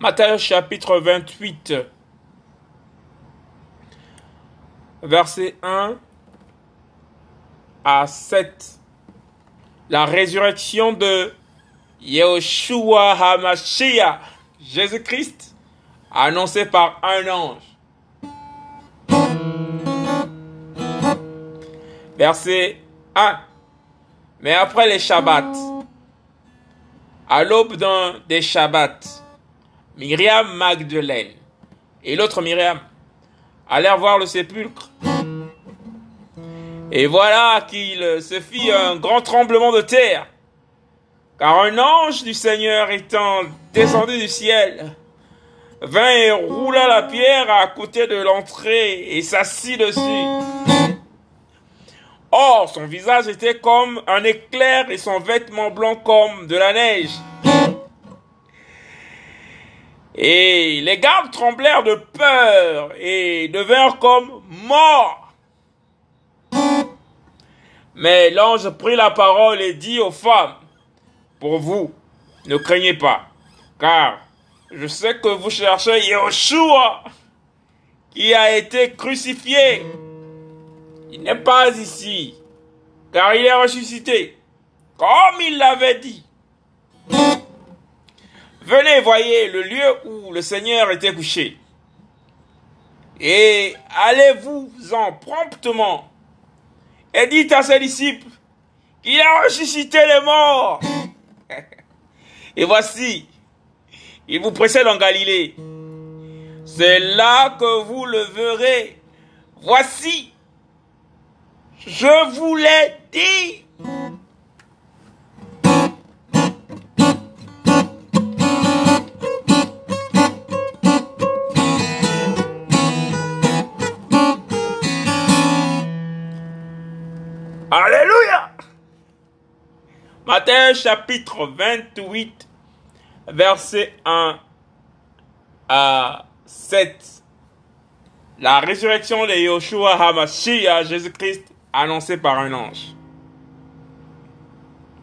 Matthieu chapitre 28, verset 1 à 7. La résurrection de Yeshua HaMashiach, Jésus-Christ, annoncé par un ange. Verset 1. Mais après les Shabbats, à l'aube d'un des Shabbats, Myriam Magdeleine et l'autre Myriam allèrent voir le sépulcre. Et voilà qu'il se fit un grand tremblement de terre, car un ange du Seigneur étant descendu du ciel, vint et roula la pierre à côté de l'entrée et s'assit dessus. Or, son visage était comme un éclair et son vêtement blanc comme de la neige. Et les gardes tremblèrent de peur et devinrent comme morts. Mais l'ange prit la parole et dit aux femmes, pour vous, ne craignez pas, car je sais que vous cherchez Yeshua, qui a été crucifié. Il n'est pas ici, car il est ressuscité, comme il l'avait dit. Venez, voyez le lieu où le Seigneur était couché. Et allez-vous-en promptement et dites à ses disciples qu'il a ressuscité les morts. et voici, il vous précède en Galilée. C'est là que vous le verrez. Voici, je vous l'ai dit. Alléluia. Matthieu chapitre 28, verset 1 à 7. La résurrection de Yoshua Hamashiach, Jésus-Christ, annoncée par un ange.